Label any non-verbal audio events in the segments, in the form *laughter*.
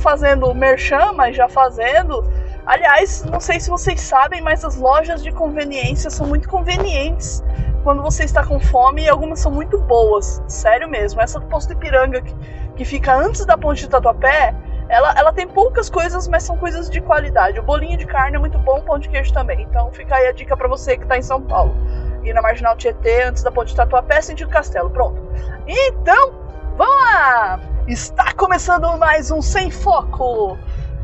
Fazendo merchan, mas já fazendo. Aliás, não sei se vocês sabem, mas as lojas de conveniência são muito convenientes quando você está com fome e algumas são muito boas. Sério mesmo. Essa do Posto de Piranga, que, que fica antes da ponte de Tatuapé, ela, ela tem poucas coisas, mas são coisas de qualidade. O bolinho de carne é muito bom, o pão de queijo também. Então fica aí a dica para você que está em São Paulo. E na Marginal Tietê, antes da ponte de Tatuapé, sentido Castelo. Pronto. Então, vamos lá! Está começando mais um Sem Foco!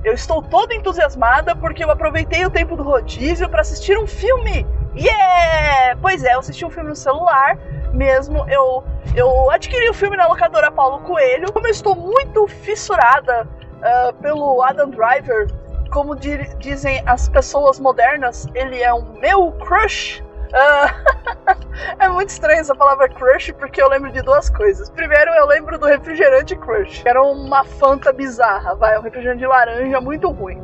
Eu estou toda entusiasmada porque eu aproveitei o tempo do rodízio para assistir um filme! Yeah! Pois é, eu assisti um filme no celular mesmo. Eu, eu adquiri o filme na locadora Paulo Coelho. Como eu estou muito fissurada uh, pelo Adam Driver, como di dizem as pessoas modernas, ele é um meu crush. Uh, *laughs* é muito estranho essa palavra crush porque eu lembro de duas coisas. Primeiro, eu lembro do refrigerante crush, que era uma fanta bizarra, vai, um refrigerante de laranja muito ruim.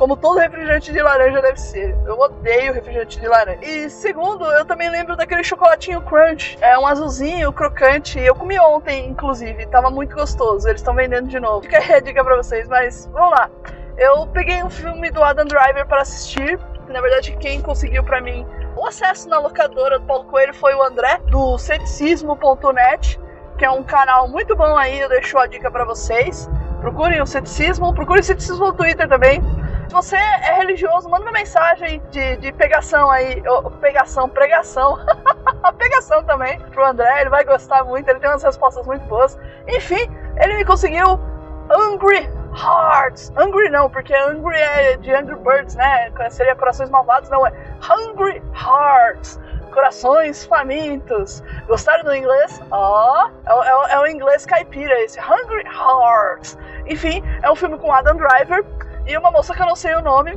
Como todo refrigerante de laranja deve ser. Eu odeio refrigerante de laranja. E segundo, eu também lembro daquele chocolatinho crunch. É um azulzinho, crocante. Eu comi ontem, inclusive. Tava muito gostoso. Eles estão vendendo de novo. Fica aí a dica pra vocês, mas vamos lá. Eu peguei um filme do Adam Driver para assistir. Na verdade, quem conseguiu para mim o acesso na locadora do Paulo Coelho foi o André, do ceticismo.net, que é um canal muito bom aí, eu deixo a dica para vocês. Procurem o ceticismo, procurem o ceticismo no Twitter também. Se você é religioso, manda uma mensagem de, de pegação aí, pegação, pregação, *laughs* pegação também pro André, ele vai gostar muito, ele tem umas respostas muito boas. Enfim, ele me conseguiu Angry Hearts. Hungry não, porque Hungry é de Angry Birds, né? Seria Corações Malvados, não, é Hungry Hearts. Corações famintos. Gostaram do inglês? Ó, oh, é, é, é, o inglês caipira esse. Hungry Hearts. Enfim, é um filme com Adam Driver e uma moça que eu não sei o nome.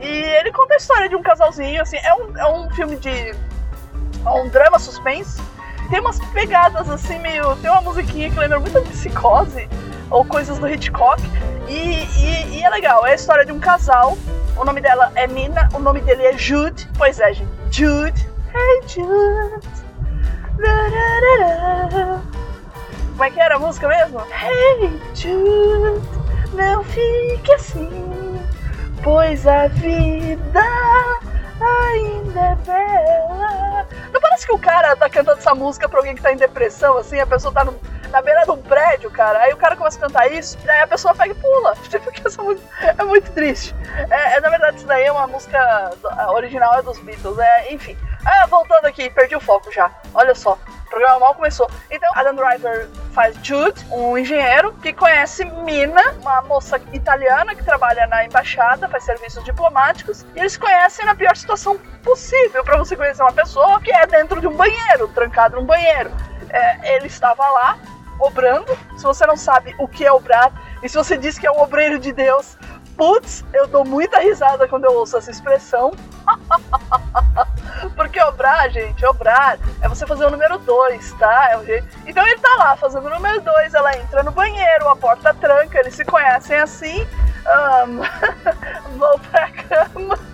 E ele conta a história de um casalzinho, assim. É um, é um filme de. É um drama suspense. Tem umas pegadas assim, meio. Tem uma musiquinha que lembra muito de psicose ou coisas do Hitchcock. E, e, e, é legal, é a história de um casal. O nome dela é Nina, o nome dele é Jude. Pois é, gente. Jude. Hey Jude. Como é que era a música mesmo? Hey Jude, não fique assim, pois a vida ainda é bela. Não parece que o cara tá cantando essa música pra alguém que tá em depressão, assim, a pessoa tá no na beira de um prédio, cara. Aí o cara começa a cantar isso, e daí a pessoa pega e pula. *laughs* Porque essa música é muito triste. É, é, na verdade, isso daí é uma música original é dos Beatles, é, enfim. É, voltando aqui, perdi o foco já. Olha só, programa mal começou. Então, Adam Driver faz Jude, um engenheiro que conhece Mina, uma moça italiana que trabalha na embaixada, faz serviços diplomáticos, e eles conhecem na pior situação possível para você conhecer uma pessoa que é dentro de um banheiro, trancado num banheiro. É, ele estava lá, obrando. Se você não sabe o que é obrar, e se você diz que é um obreiro de Deus, putz, eu dou muita risada quando eu ouço essa expressão. *laughs* Porque obrar, gente, obrar é você fazer o número 2, tá? É um jeito... Então ele tá lá fazendo o número 2, ela entra no banheiro, a porta tranca, eles se conhecem assim, um... *laughs* vão pra cama.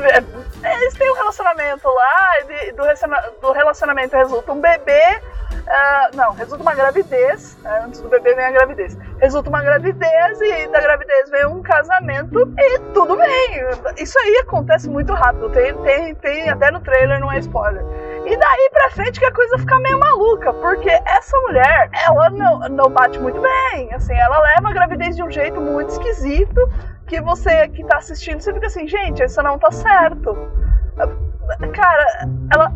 Eles têm um relacionamento lá, e do relacionamento resulta um bebê, Uh, não, resulta uma gravidez. Uh, antes do bebê vem a gravidez. Resulta uma gravidez e da gravidez vem um casamento e tudo bem. Isso aí acontece muito rápido. Tem, tem, tem até no trailer, não é spoiler. E daí pra frente que a coisa fica meio maluca, porque essa mulher, ela não, não bate muito bem. Assim, ela leva a gravidez de um jeito muito esquisito que você que tá assistindo, você fica assim, gente, isso não tá certo. Cara, ela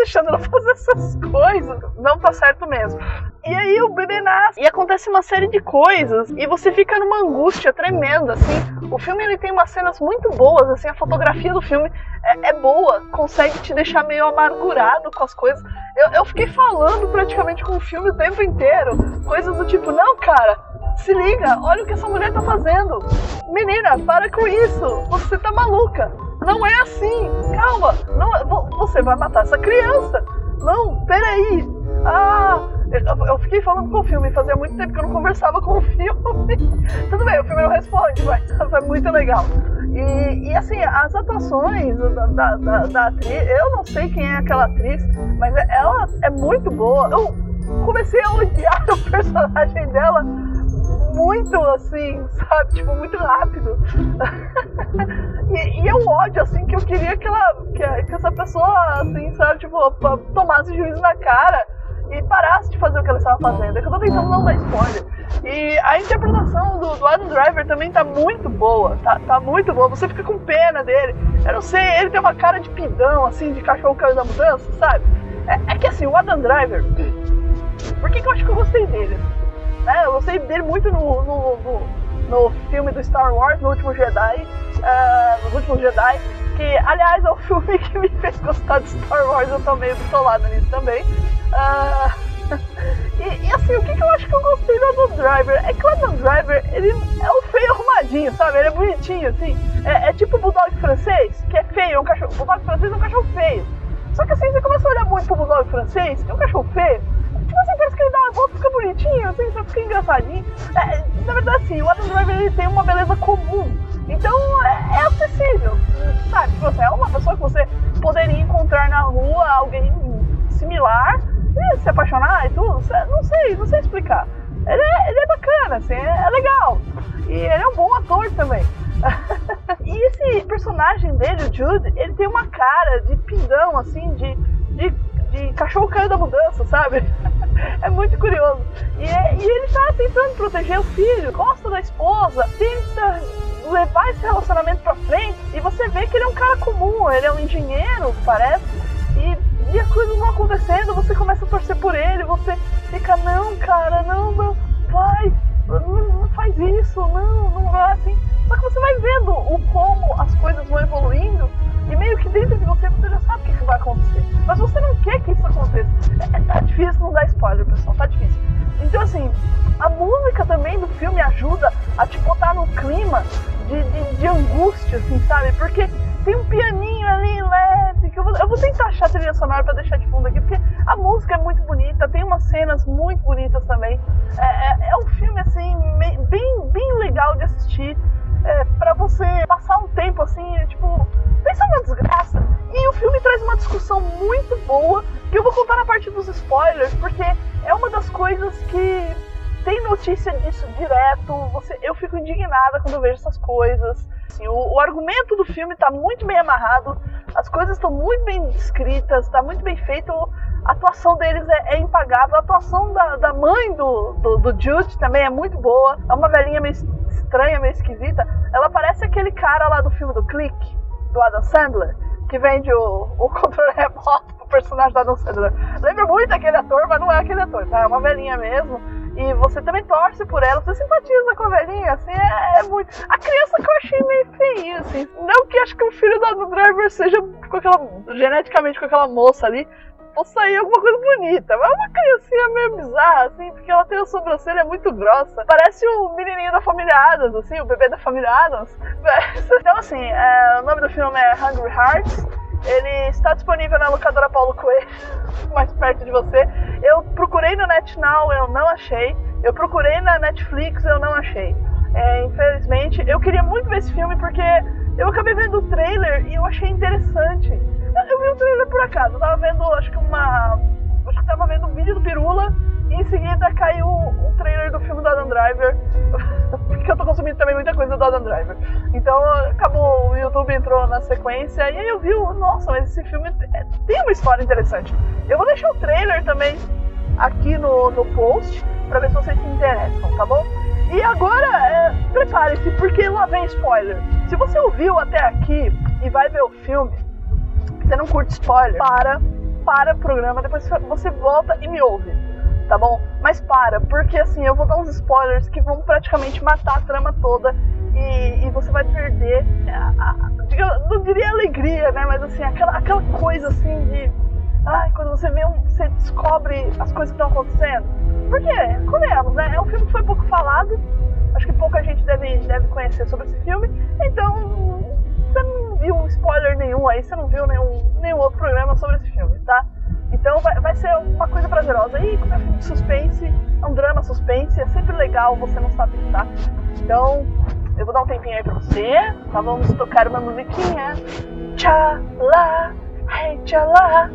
deixando ela *laughs* fazer essas coisas? Não tá certo mesmo. E aí o bebê nasce e acontece uma série de coisas e você fica numa angústia tremenda, assim. O filme ele tem umas cenas muito boas, assim, a fotografia do filme é, é boa, consegue te deixar meio amargurado com as coisas. Eu, eu fiquei falando praticamente com o filme o tempo inteiro, coisas do tipo, não, cara, Se liga, olha o que essa mulher tá fazendo. Menina, para com isso. Você tá maluca. Não é assim. Calma. Não, é, você vai matar essa criança. Não, peraí. Ah, eu fiquei falando com o filme, fazia muito tempo que eu não conversava com o filme. *laughs* Tudo bem, o filme não responde, mas *laughs* foi muito legal. E, e assim, as atuações da, da, da, da, atriz, eu não sei quem é aquela atriz, mas ela é muito boa. Eu comecei a odiar *laughs* o personagem dela muito assim, sabe? Tipo, muito rápido. *laughs* e, e eu ódio, assim, que eu queria que ela. Que, que essa pessoa, assim, sabe, tipo, tomasse juízo na cara e parasse de fazer o que ela estava fazendo. É que eu tô tentando não dar spoiler. E a interpretação do, do Adam Driver também tá muito boa. Tá, tá muito boa. Você fica com pena dele. Eu não sei, ele tem uma cara de pidão, assim, de cachorro caiu da mudança, sabe? É, é, que assim, o Adam Driver. Por que, que eu acho que eu gostei dele? É, eu gostei dele muito no, no, no, no, filme do Star Wars, no último Jedi. Uh, nos últimos Jedi. Que, aliás, é o *laughs* filme que me fez gostar de Star Wars. Eu tô meio bitolado nisso também. Uh, *laughs* e, e, assim, o que, que, eu acho que eu gostei do Adam Driver? É que o Adam Driver, ele é um feio arrumadinho, sabe? Ele é bonitinho, assim. É, é tipo o Bulldog francês, que é feio, é um cachorro. O Bulldog francês é um cachorro feio. Só que assim, você começa a olhar muito pro Bulldog francês, é um cachorro feio. Assim, parece que ele dá uma volta fica bonitinho, assim, só fica engraçadinho. É, na verdade, assim, o Adam Driver ele tem uma beleza comum. Então é, é acessível, sabe? Tipo assim, é uma pessoa que você poderia encontrar na rua, alguém similar, e se apaixonar e tudo. Não sei, não sei explicar. Ele é, ele é bacana, assim, é, é legal. E ele é um bom ator também. *laughs* e esse personagem dele, o Jude, ele tem uma cara de pindão, assim, de, de, de cachorro caiu da mudança, sabe? *laughs* é muito curioso. E, e, ele tá tentando proteger o filho, gosta da esposa, tenta levar esse relacionamento pra frente. E você vê que ele é um cara comum, ele é um engenheiro, parece. E, e as coisas vão acontecendo, você começa a torcer por ele, você fica, não, cara, não, não, vai, não, não faz isso, não, não vai assim. Só que você vai vendo o como as coisas vão evoluindo e meio que dentro de você você já sabe o que, que vai acontecer. Mas você não quer que isso aconteça. É, tá difícil não dar spoiler, pessoal, tá difícil. Então assim, a música também do filme ajuda a te botar no clima de, de, de angústia, assim, sabe? Porque indignada quando eu vejo essas coisas. Assim, o, o, argumento do filme está muito bem amarrado, as coisas estão muito bem descritas, está muito bem feito. A atuação deles é, é impagável. A atuação da, da mãe do, do, do Jude também é muito boa. É uma velhinha meio estranha, meio esquisita. Ela parece aquele cara lá do filme do Click, do Adam Sandler, que vende o, o controle remoto personagem do Adam Sandler. Lembra muito aquele ator, mas não é aquele ator, tá? É uma velhinha mesmo. E você também torce por ela, você simpatiza com a velhinha, assim, é, é muito. A criança que eu achei meio feia, assim. Não que acho que o filho do Adam Driver seja com aquela. geneticamente com aquela moça ali possa sair alguma coisa bonita. Mas é uma criancinha meio bizarra, assim, porque ela tem a sobrancelha muito grossa. Parece o menininho da família Adams, assim, o bebê da família Adams. *laughs* Então, assim, é, o nome do filme é Hungry Hearts. Ele está disponível na locadora Paulo Coelho, *laughs* mais perto de você. Eu procurei no NetNow, eu não achei. Eu procurei na Netflix, eu não achei. É, infelizmente, eu queria muito ver esse filme porque eu acabei vendo o trailer e eu achei interessante. Eu vi o trailer por acaso, eu tava vendo, acho que uma. Acho que tava vendo um vídeo do Pirula e em seguida caiu um trailer do filme do Adam Driver. *laughs* porque eu tô consumindo também muita coisa do Adam Driver. Então acabou, o YouTube entrou na sequência e aí eu vi, nossa, mas esse filme é, tem uma história interessante. Eu vou deixar o trailer também aqui no, no post pra ver se vocês se interessam, tá bom? E agora, é, prepare-se, porque lá vem spoiler. Se você ouviu até aqui e vai ver o filme, você não curte spoiler, para, para o programa, depois você volta e me ouve, tá bom? Mas para, porque assim, eu vou dar uns spoilers que vão praticamente matar a trama toda e, e você vai perder, a, a, não diria alegria, né? Mas assim, aquela, aquela coisa assim de Ai, quando você vê um, você descobre as coisas que estão acontecendo. Porque, comemos, né? É um filme que foi pouco falado. Acho que pouca gente deve, deve conhecer sobre esse filme. Então, você não viu spoiler nenhum aí, você não viu nenhum, nenhum outro programa sobre esse filme, tá? Então vai, vai ser uma coisa prazerosa. E como é um filme de suspense, é um drama suspense, é sempre legal você não saber, tá? Então, eu vou dar um tempinho aí pra você, tá? Vamos tocar uma musiquinha. Tchalá, hey tchalá,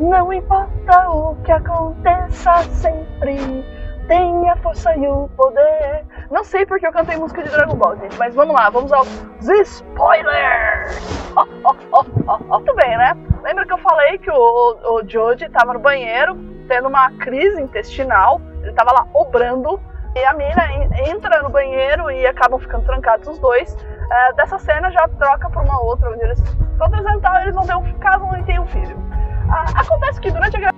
não importa o que aconteça sempre, tenha força e o poder. Não sei porque eu cantei música de Dragon Ball, gente, mas vamos lá, vamos aos spoilers! Oh, oh, oh, Muito bem, né? Lembra que eu falei que o, o Joji tava no banheiro tendo uma crise intestinal, ele tava lá obrando e a mina entra no banheiro e acabam ficando trancados os dois. É, dessa cena já troca por uma outra, onde eles estão apresentar, eles vão ter um casam e tem um filho. Ah, acontece que durante a da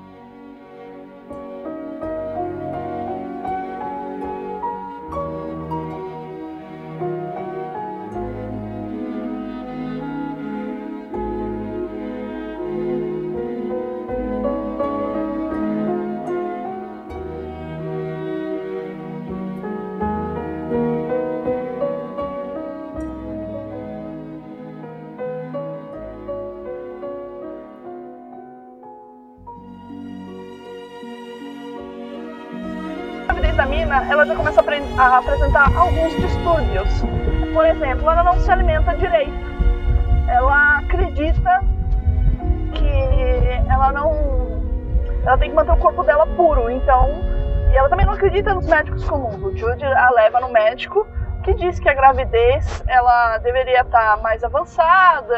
ela já começa a, a apresentar alguns distúrbios. Por exemplo, ela não se alimenta direito. Ela acredita que ela não. Ela tem que manter o corpo dela puro, então. E ela também não acredita nos médicos comuns. O Jude a leva no médico que diz que a gravidez ela deveria estar tá mais avançada,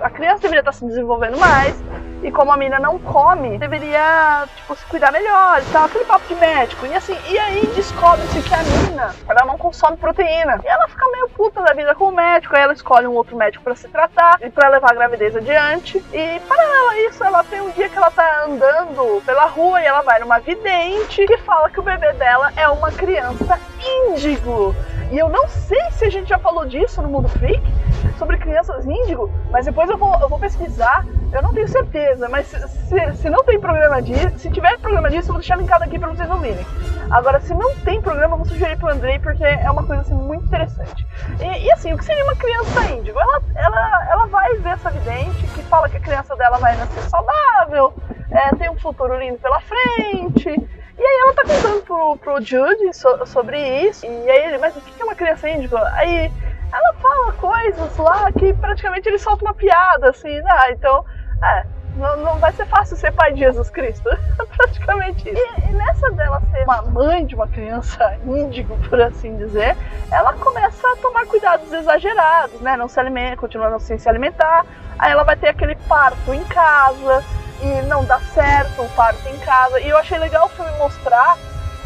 a criança deveria estar tá se desenvolvendo mais, e como a mina não come, deveria tipo, se cuidar melhor e tal, aquele papo de médico. E assim, e aí descobre-se que a mina ela não consome proteína. E ela fica meio puta da vida com o médico, aí ela escolhe um outro médico para se tratar e para levar a gravidez adiante. E paralelo a isso, ela tem um dia que ela tá andando pela rua e ela vai numa vidente que fala que o bebê dela é uma criança índigo. E eu não sei se a gente já falou disso no Mundo Freak, sobre crianças índigo, mas depois eu vou, eu vou pesquisar, eu não tenho certeza, mas se, se, se não tem programa disso, se tiver programa disso, eu vou deixar linkado aqui para vocês ouvirem. Agora, se não tem programa, eu vou sugerir pro Andrei, porque é uma coisa assim, muito interessante. E, e assim, o que seria uma criança índigo? Ela, ela, ela vai ver essa vidente que fala que a criança dela vai nascer saudável, é, tem um futuro lindo pela frente, e aí ela tá contando pro, pro Jude so, sobre isso. E aí ele, mas o que é uma criança índigo? Aí ela fala coisas lá que praticamente ele solta uma piada, assim, ah, então, é, não, não vai ser fácil ser pai de Jesus Cristo. *laughs* praticamente isso. E, e, nessa dela ser uma mãe de uma criança *laughs* índigo, por assim dizer, ela começa a tomar cuidados exagerados, né? Não se alimenta, continua sem se alimentar. Aí ela vai ter aquele parto em casa e não dá certo o parto em casa. E eu achei legal o filme mostrar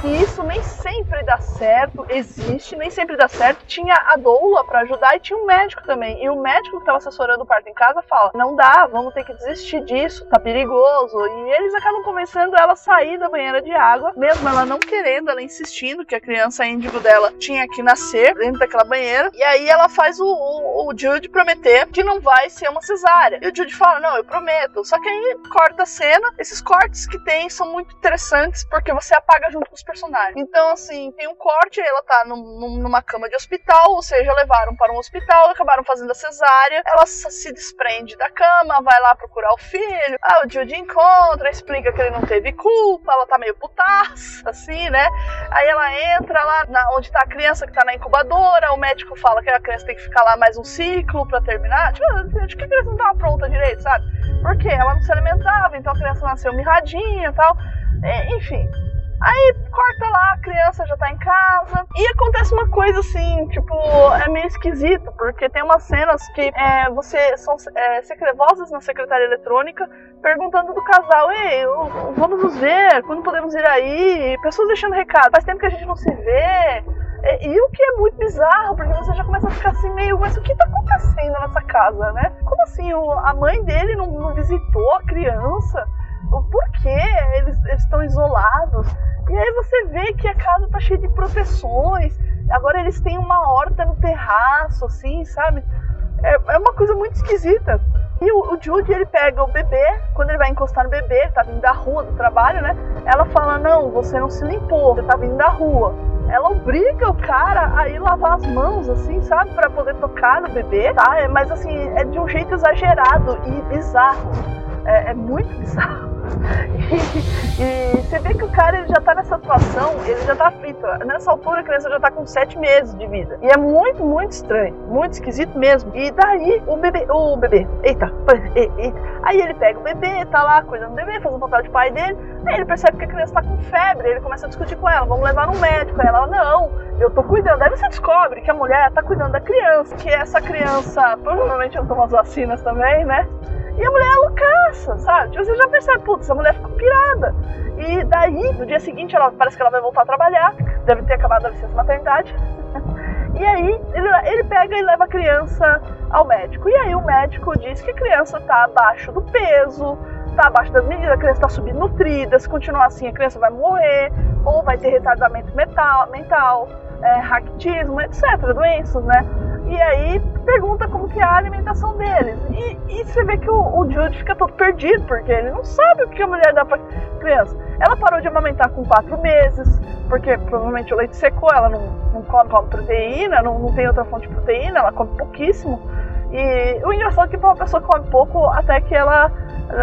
que isso nem sempre dá certo, existe, nem sempre dá certo. Tinha a doula para ajudar e tinha um médico também. E o médico que estava assessorando o parto em casa fala: não dá, vamos ter que desistir disso, tá perigoso. E eles acabam convencendo ela a sair da banheira de água, mesmo ela não querendo, ela insistindo que a criança índigo dela tinha que nascer dentro daquela banheira. E aí ela faz o, o, o Jude prometer que não vai ser uma cesárea. E o Jude fala: não, eu prometo. Só que aí corta a cena. Esses cortes que tem são muito interessantes porque você apaga junto com os personagem. Então, assim, tem um corte, ela tá num, numa cama de hospital, ou seja, levaram para um hospital, acabaram fazendo a cesárea, ela se desprende da cama, vai lá procurar o filho, ah, o Jude encontra, explica que ele não teve culpa, ela tá meio putaça, assim, né? Aí ela entra lá na, onde tá a criança que tá na incubadora, o médico fala que a criança tem que ficar lá mais um ciclo para terminar. Tipo, acho que a criança não tava pronta direito, sabe? Porque ela não se alimentava, então a criança nasceu mirradinha e tal. É, enfim, Aí corta lá, a criança já tá em casa. E acontece uma coisa assim, tipo, é meio esquisito, porque tem umas cenas que é, você são é, secrevosas na secretária eletrônica perguntando do casal, ei, vamos nos ver, quando podemos ir aí? Pessoas deixando recado, faz tempo que a gente não se vê. E, e, o que é muito bizarro, porque você já começa a ficar assim meio, mas o que tá acontecendo nessa casa, né? Como assim, o, a mãe dele não, não visitou a criança? O porquê eles, estão isolados. E aí você vê que a casa tá cheia de proteções. Agora eles têm uma horta no terraço, assim, sabe? É, é uma coisa muito esquisita. E o, o Jude, ele pega o bebê, quando ele vai encostar no bebê, tá vindo da rua, do trabalho, né? Ela fala: Não, você não se limpou, você tá vindo da rua. Ela obriga o cara a ir lavar as mãos, assim, sabe? para poder tocar no bebê, tá? É, mas assim, é de um jeito exagerado e bizarro. é, é muito bizarro. E, *laughs* e, você vê que o cara ele já tá nessa situação, ele já tá frito. Nessa altura a criança já tá com sete meses de vida. E é muito, muito estranho, muito esquisito mesmo. E daí o bebê, o bebê, eita, eita. Aí ele pega o bebê, tá lá cuidando do bebê, faz o papel de pai dele. Aí ele percebe que a criança tá com febre, ele começa a discutir com ela, vamos levar no médico. Aí ela, não, eu tô cuidando. Aí você descobre que a mulher tá cuidando da criança, que essa criança provavelmente não toma as vacinas também, né? E a mulher é loucaça, sabe? Tipo, você já percebe, putz, essa mulher ficou pirada. E daí, no dia seguinte, ela parece que ela vai voltar a trabalhar, deve ter acabado a licença maternidade. *laughs* E aí, ele, ele pega e leva a criança ao médico. E aí, o médico diz que a criança tá abaixo do peso, tá abaixo das medidas, a criança tá subnutrida, se continuar assim, a criança vai morrer, ou vai ter retardamento mental, mental é, raquitismo, etc., doenças, né? E aí pergunta como que é a alimentação deles. E, e você vê que o, o, Jude fica todo perdido, porque ele não sabe o que a mulher dá pra criança. Ela parou de amamentar com 4 meses, porque provavelmente o leite secou, ela não, não come, come proteína, não, não tem outra fonte de proteína, ela come pouquíssimo. E o engraçado é que uma pessoa come pouco até que ela,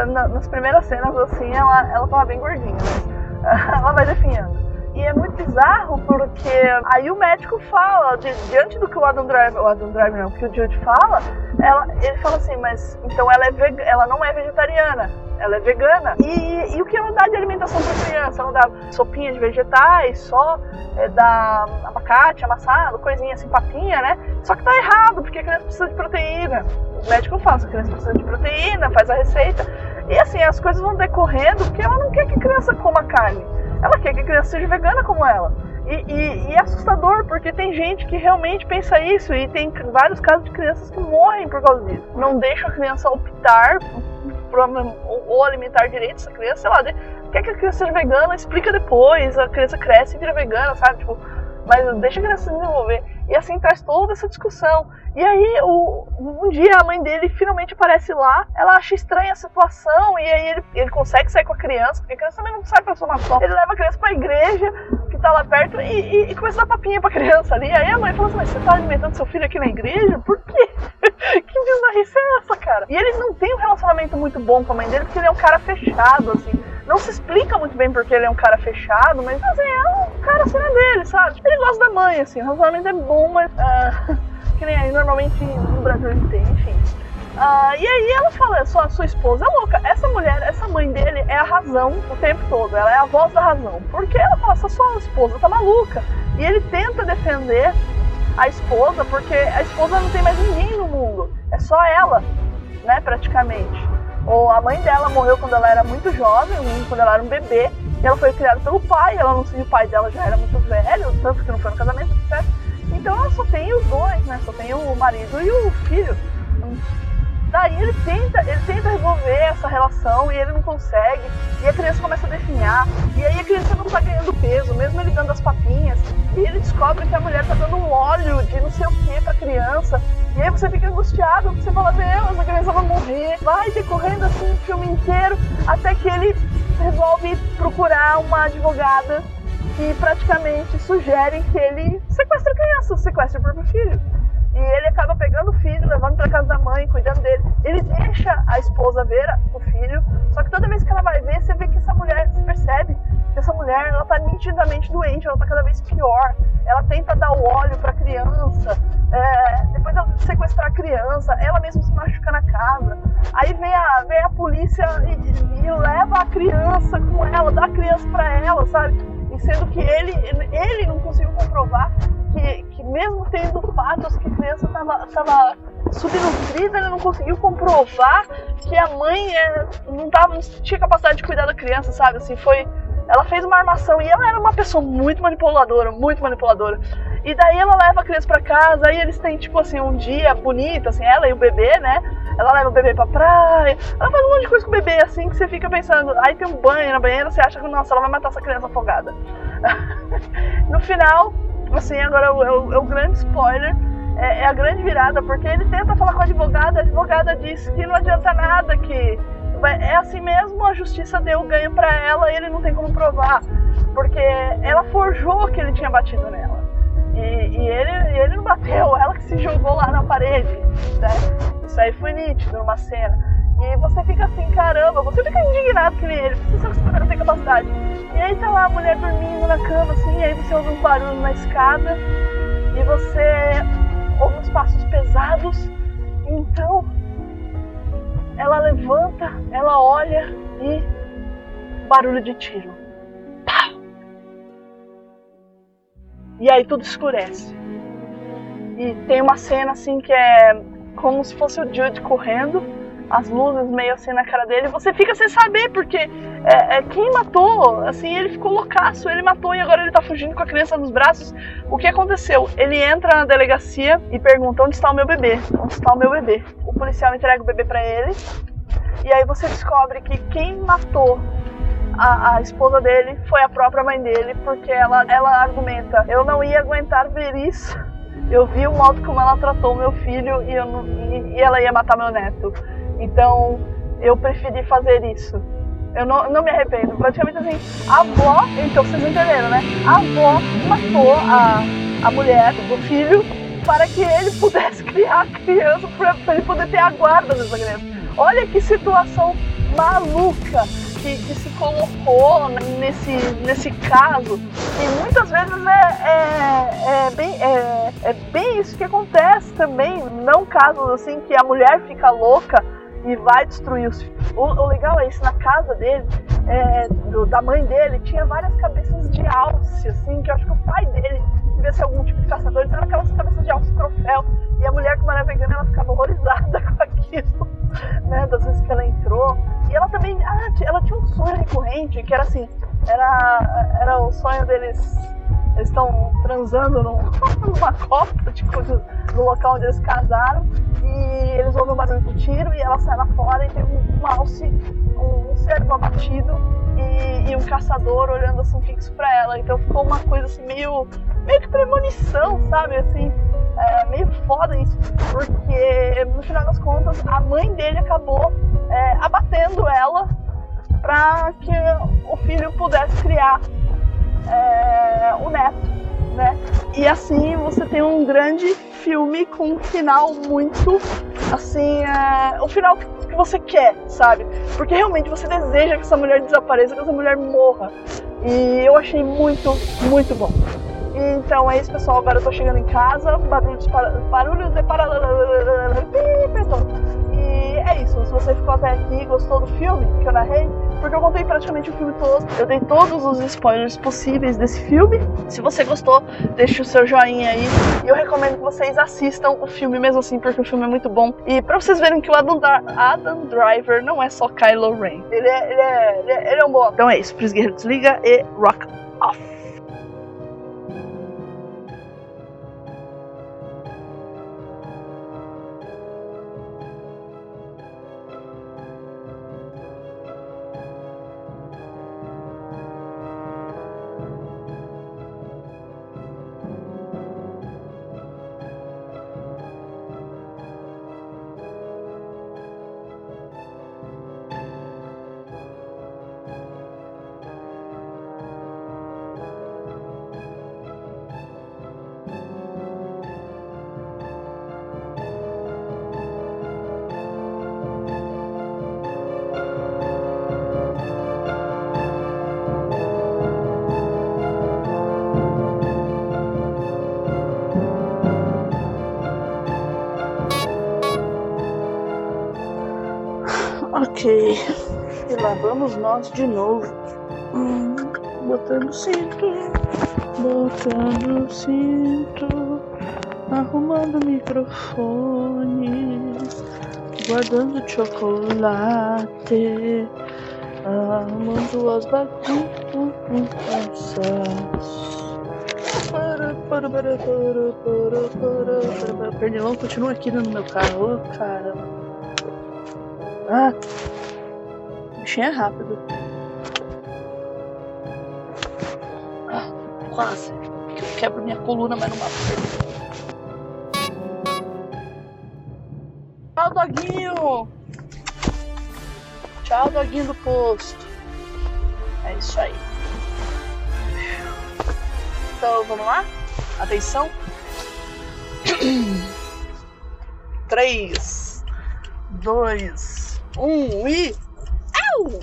na, nas primeiras cenas, assim, ela, ela tava bem gordinha, né? *laughs* ela vai definhando. E é muito bizarro porque aí o médico fala, de, diante do que o Adam Driver, o Adam Driver não, que o Jude fala, ela, ele fala assim, mas então ela, é veg, ela não é vegetariana, ela é vegana. E, e o que ela dá de alimentação para criança? Ela dá sopinha de vegetais, só é, dá abacate, amassado, coisinha assim, papinha, né? Só que tá errado, porque a criança precisa de proteína. O médico fala, a criança precisa de proteína, faz a receita. E assim, as coisas vão decorrendo porque ela não quer que a criança coma carne. Ela quer que a criança seja vegana como ela. E, e, e, é assustador, porque tem gente que realmente pensa isso e tem vários casos de crianças que morrem por causa disso. Não deixa a criança optar ou, alimentar direito essa criança, sei lá, quer que a criança seja vegana, explica depois, a criança cresce e vira vegana, sabe? Tipo, mas deixa a criança se desenvolver. E assim traz toda essa discussão. E aí, o, um dia a mãe dele finalmente aparece lá, ela acha estranha a situação, e aí ele, ele consegue sair com a criança, porque a criança também não sai pra tomar sol. Ele leva a criança pra igreja, que tá lá perto, e, e, e começa a dar papinha pra criança ali. Aí a mãe fala assim: Mas você tá alimentando seu filho aqui na igreja? Por quê? *laughs* que bizarrice é essa, cara? E ele não tem um relacionamento muito bom com a mãe dele, porque ele é um cara fechado, assim. Não se explica muito bem porque ele é um cara fechado, mas assim, é um cara assim dele, sabe? Ele gosta da mãe, assim, o relacionamento é bom, mas. Uh, *laughs* que nem aí normalmente no Brasil ele tem, enfim. Uh, e aí ela fala, sua, sua esposa é louca. Essa mulher, essa mãe dele é a razão o tempo todo. Ela é a voz da razão. Porque ela fala, essa sua esposa tá maluca. E ele tenta defender a esposa, porque a esposa não tem mais ninguém no mundo. É só ela, né, praticamente. Ou a mãe dela morreu quando ela era muito jovem, quando ela era um bebê, e ela foi criada pelo pai, ela não sei o pai dela já era muito velho, tanto que não foi no casamento, etc. Então ela só tem os dois, né? Só tem o marido e o filho. Daí ele tenta, ele tenta resolver essa relação e ele não consegue. E a criança começa a definhar. E aí a criança não tá ganhando peso, mesmo ele dando as papinhas. E ele descobre que a mulher tá dando um óleo de não sei o que pra criança. E aí você fica angustiado, você fala, meu, essa criança vai morrer. Vai decorrendo assim o filme inteiro, até que ele resolve procurar uma advogada que praticamente sugere que ele sequestre a criança, sequestre o próprio filho. E ele acaba pegando o filho, levando para casa da mãe, cuidando dele. Ele deixa a esposa ver o filho, só que toda vez que ela vai ver, você vê que essa mulher, você percebe que essa mulher, ela tá nitidamente doente, ela tá cada vez pior. Ela tenta dar o óleo para a criança, é, depois ela sequestrar a criança, ela mesma se machuca na casa. Aí vem a, vem a polícia e, e leva a criança com ela, dá a criança para ela, sabe? E sendo que ele, ele não conseguiu comprovar que, que mesmo tendo fatos que a criança estava subnutrida, ele não conseguiu comprovar que a mãe é, não, tava, não tinha capacidade de cuidar da criança, sabe? Assim, foi. Ela fez uma armação e ela era uma pessoa muito manipuladora, muito manipuladora. E daí ela leva a criança para casa, aí eles têm, tipo assim, um dia bonito, assim, ela e o bebê, né? Ela leva o bebê pra praia, ela faz um monte de coisa com o bebê, assim, que você fica pensando, aí tem um banho na banheira, você acha que, nossa, ela vai matar essa criança afogada. *laughs* no final, assim, agora é o, é o, é grande spoiler, é, é, a grande virada, porque ele tenta falar com a advogada, a advogada diz que não adianta nada, que é assim mesmo, a justiça deu ganho para ela e ele não tem como provar, porque ela forjou que ele tinha batido nela. E, e ele, ele não bateu, *laughs* ela que se jogou lá na parede, né? Isso aí foi nítido numa cena. E você fica assim, caramba, você fica indignado que ele, você sabe que esse não tem capacidade. E aí tá lá a mulher dormindo na cama, assim, e aí você ouve uns barulhos na escada, e você ouve uns passos pesados, então ela levanta, ela olha e barulho de tiro. Pá! E aí tudo escurece. E tem uma cena assim que é como se fosse o Jude correndo as luzes meio assim na cara dele, você fica sem saber, porque é, é, quem matou, assim, ele ficou loucaço, ele matou e agora ele tá fugindo com a criança nos braços. O que aconteceu? Ele entra na delegacia e pergunta onde está o meu bebê? Onde está o meu bebê? O policial entrega o bebê para ele, e aí você descobre que quem matou a, a, esposa dele foi a própria mãe dele, porque ela, ela argumenta: eu não ia aguentar ver isso. Eu vi o modo como ela tratou meu filho e, não, e, e ela ia matar meu neto. Então eu preferi fazer isso. Eu não, não me arrependo. Praticamente assim, a avó, então vocês entenderam, né? A avó matou a, a mulher do filho para que ele pudesse *laughs* criar a criança, para ele poder ter a guarda dessa criança. Olha que situação maluca que, que, se colocou nesse, nesse caso. E muitas vezes é, é, é, bem, é, é bem isso que acontece também. Não casos assim que a mulher fica louca e vai destruir os filhos. O, o, legal é isso, na casa dele, é, do, da mãe dele, tinha várias cabeças de alce, assim, que eu acho que o pai dele devia ser algum tipo de caçador, então aquelas cabeças de alce troféu. E a mulher, como era vegana, ela ficava horrorizada *laughs* com aquilo, né, das vezes que ela entrou. E ela também, ah, ela tinha um sonho recorrente, que era assim, era, era o sonho deles eles estão transando num, *laughs* numa copa, tipo, no local onde eles casaram, e eles ouvem um barulho de tiro e ela sai lá fora e tem um, um alce, um, um cervo abatido e, e, um caçador olhando assim fixo pra ela. Então ficou uma coisa assim meio, meio que premonição, sabe? Assim, é, meio foda isso, porque no final das contas a mãe dele acabou é, abatendo ela para que o filho pudesse criar é, o neto, né? E assim você tem um grande filme com um final muito assim, é, o final que você quer, sabe? Porque realmente você deseja que essa mulher desapareça, que essa mulher morra. E eu achei muito, muito bom. Então é isso, pessoal. Agora eu tô chegando em casa. Barulhos, para... barulhos de para... E é isso. Se você ficou até aqui e gostou do filme que eu narrei, porque eu contei praticamente o filme todo. Eu dei todos os spoilers possíveis desse filme. Se você gostou, deixe o seu joinha aí. E eu recomendo que vocês assistam o filme mesmo assim, porque o filme é muito bom. E pra vocês verem que o Adam, Adam Driver não é só Kylo Ren. Ele é, ele é, ele é, ele é um bom. Então é isso. Prisguerra desliga e rock off. E lá vamos nós de novo. Hum, botando cinto. Botando cinto. Arrumando microfone. Guardando chocolate. Arrumando as bagunças. Pernilão continua aqui no meu carro. Oh, caramba. Ah, é rápido. Ah, quase. Eu quebro minha coluna, mas não mato. Tchau, doguinho. Tchau, doguinho do posto. É isso aí. Então vamos lá? Atenção. 3, 2, 1 e. Au!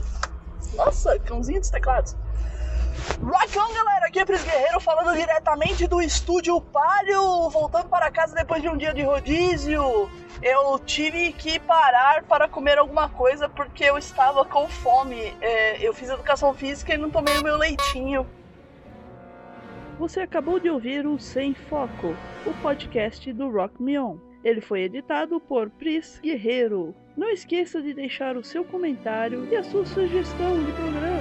Nossa, cãozinho dos teclados. Rock on, galera! Aqui é Pris Guerreiro falando diretamente do estúdio Palio, voltando para casa depois de um dia de rodízio. Eu tive que parar para comer alguma coisa porque eu estava com fome. É, eu fiz educação física e não tomei o meu leitinho. Você acabou de ouvir o Sem Foco, o podcast do Rock Me On. Ele foi editado por Pris Guerreiro. Não esqueça de deixar o seu comentário e a sua sugestão de programa.